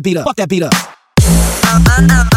beat up, fuck that beat up, that beat up.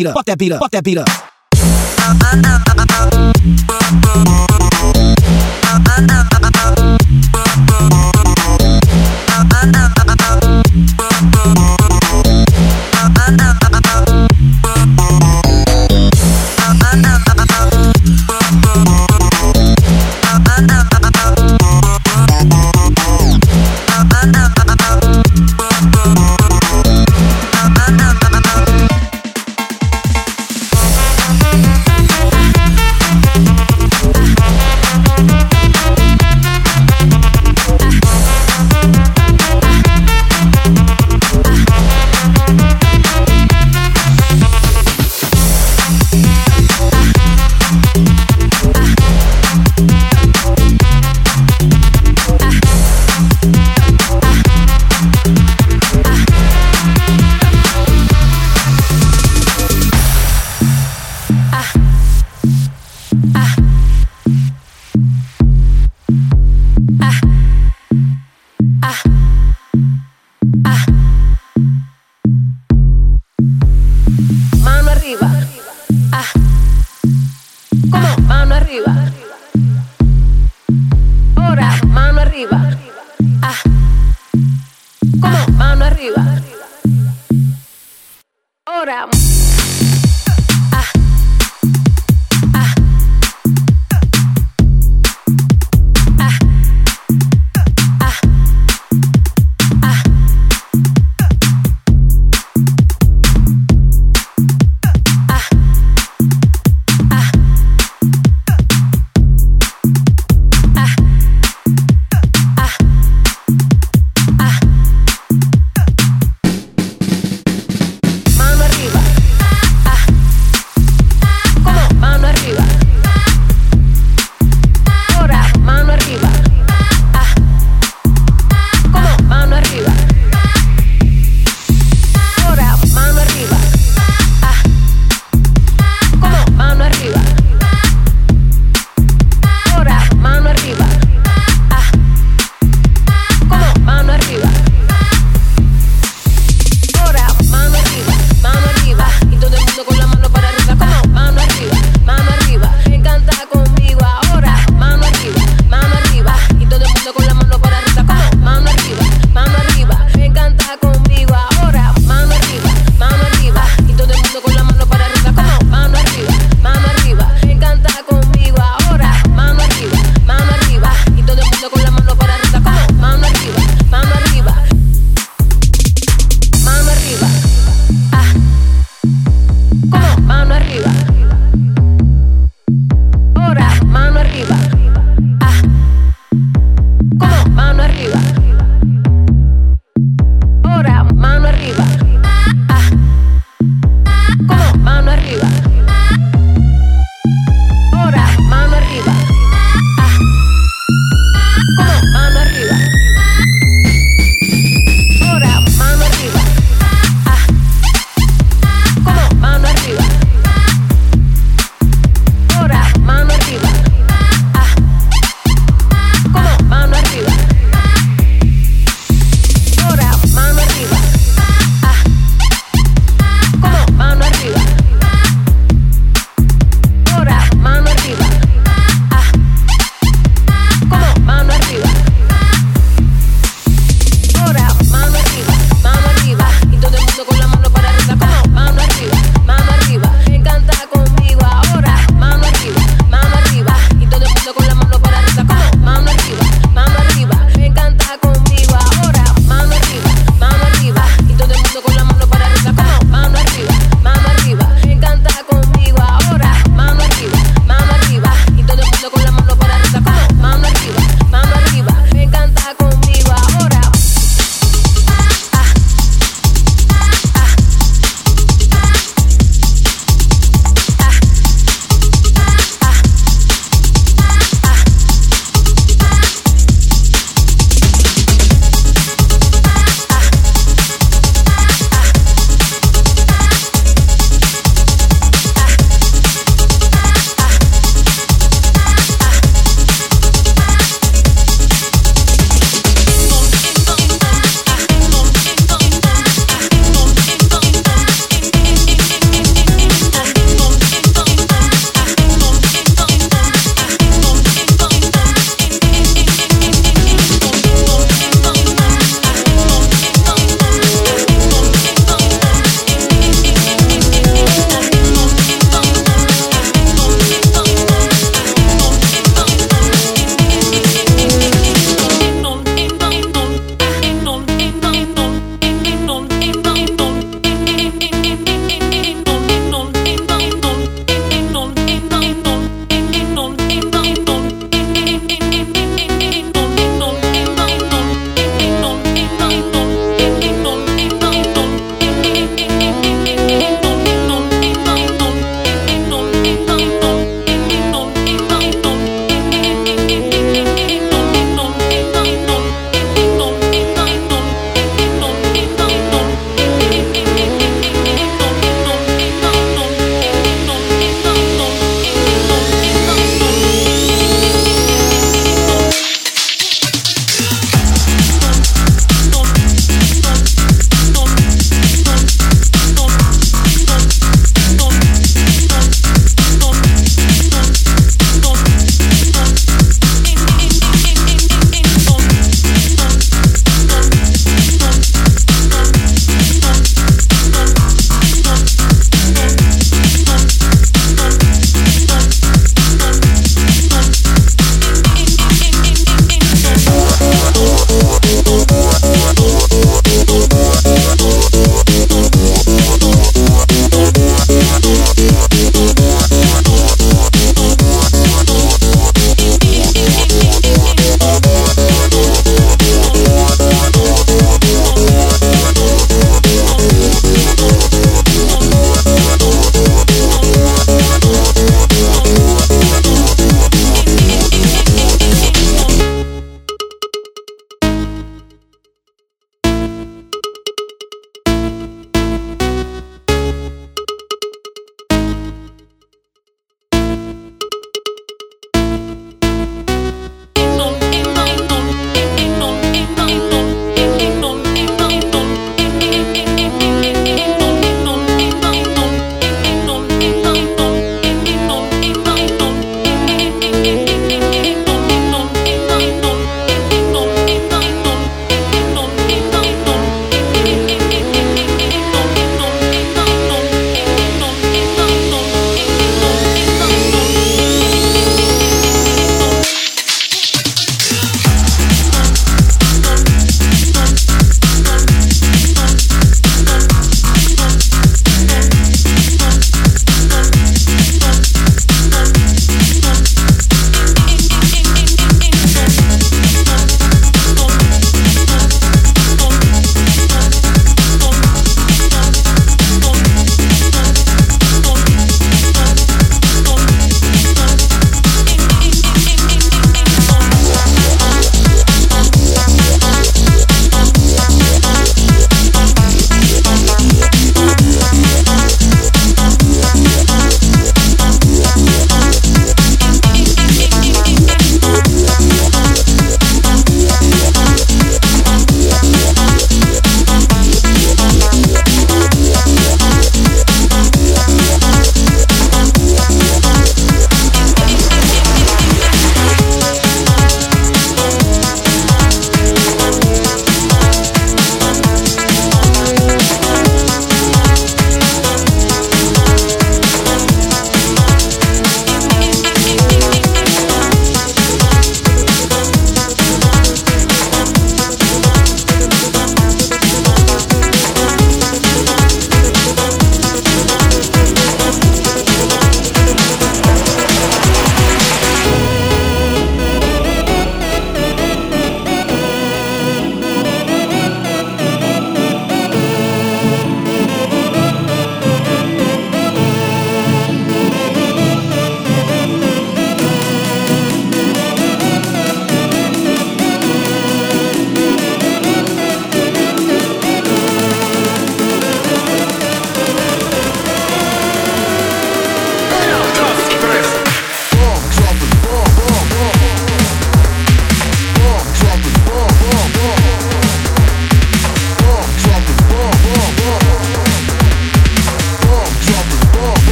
Beat up, fuck that beat up, fuck that beat up.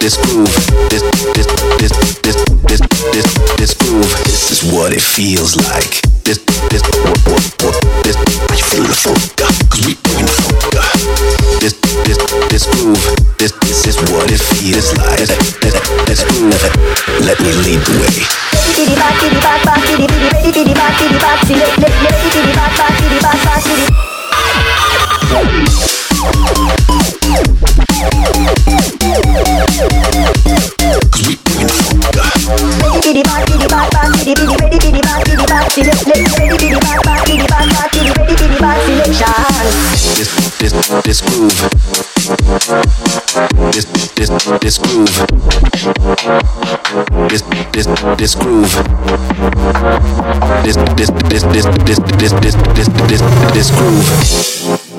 this groove, this this this this this this this groove. This is what it feels like. This this what what what this. Are you feeling the funk? Cause we bringing the funk. This this this groove. This this is what it feels like. This, this, this groove. Let me lead the way. this groove. This this this groove. This this this this this this this this this this groove.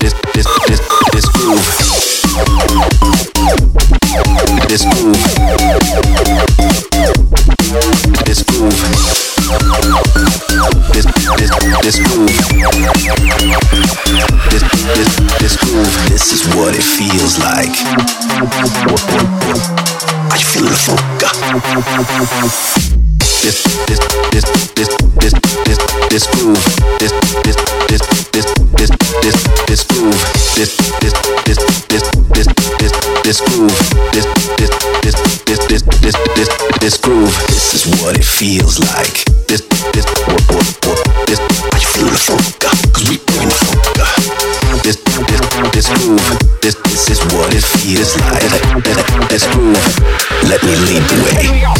This this this this. This. This. This this this. This this this. This is what it feels like. Are you feeling the? feels like. This, this, what, what, what, this, I feel the funk, uh, cause we bring the funk. Uh. This, this, this groove, this, this is what it feels like. This that, that, groove. Let me lead the way.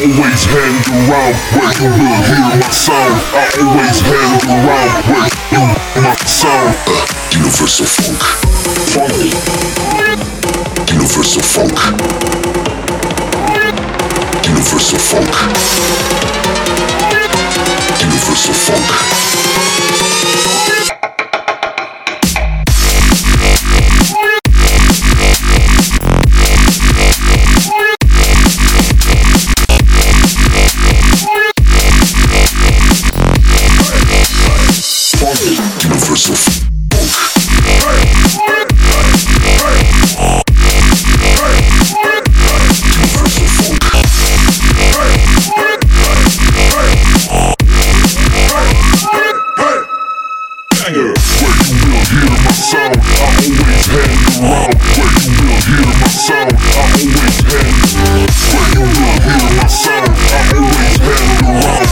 Always hang around where you will hear my sound. I always hang around you will hear my sound. I always hang around where you will hear my sound. I always hang where you will hear my sound. I always hang around.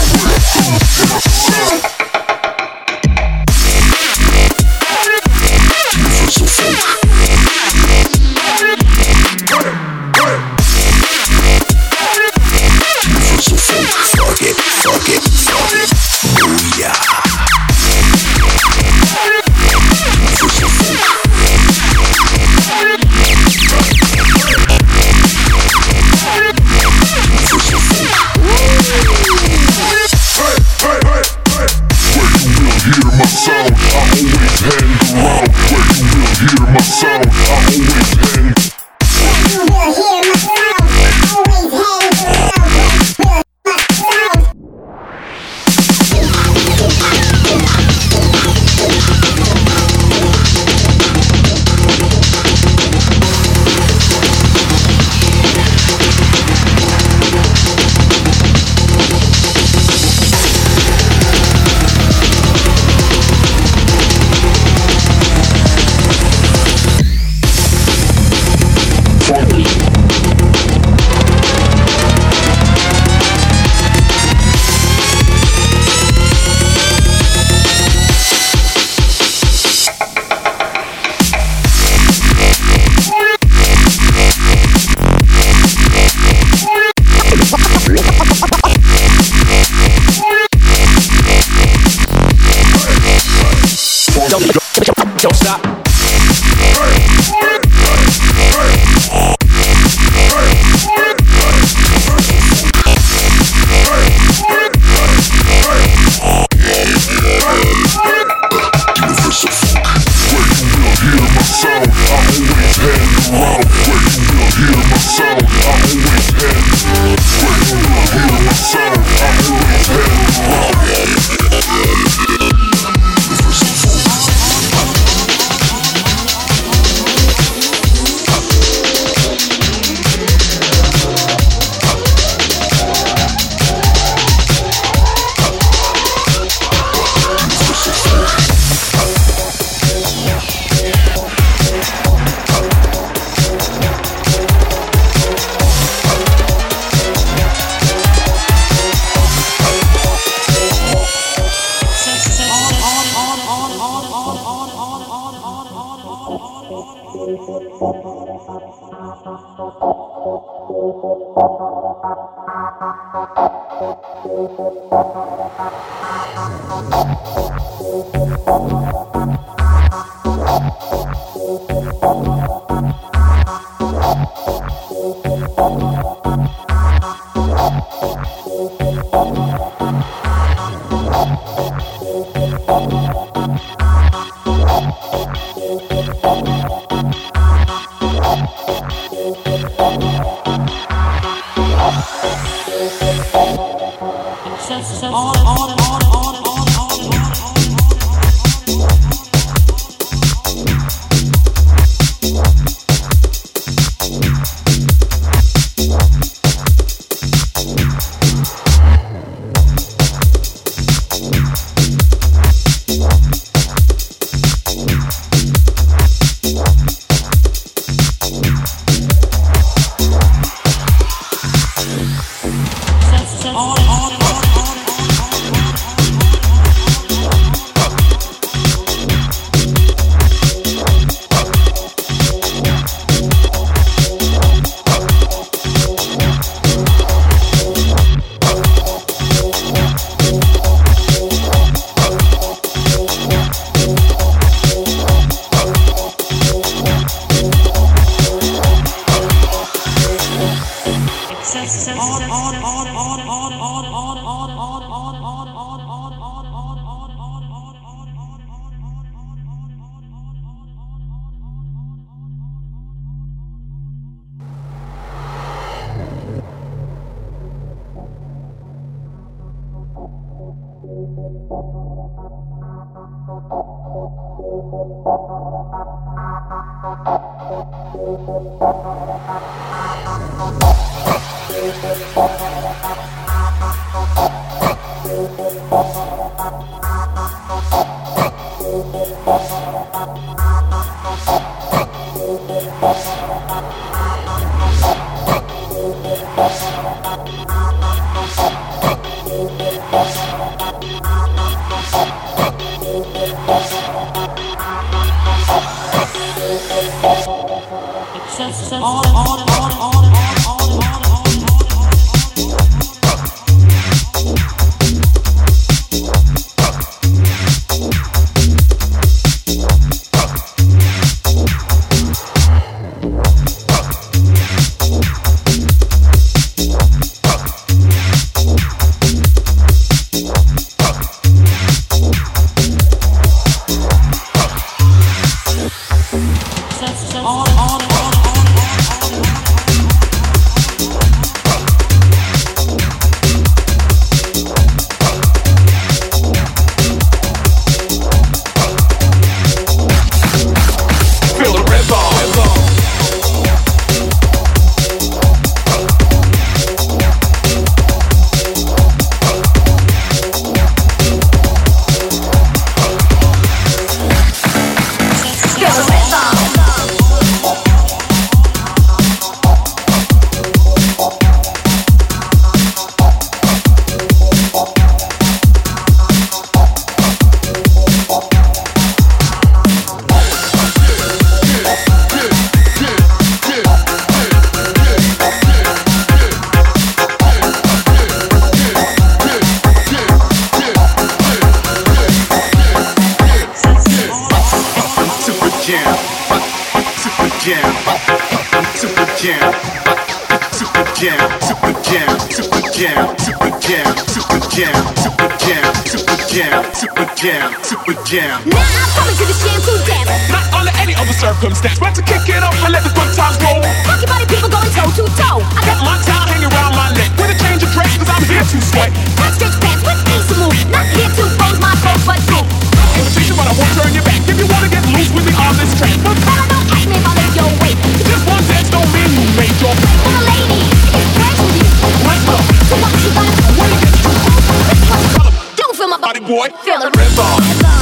Yeah,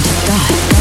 Die.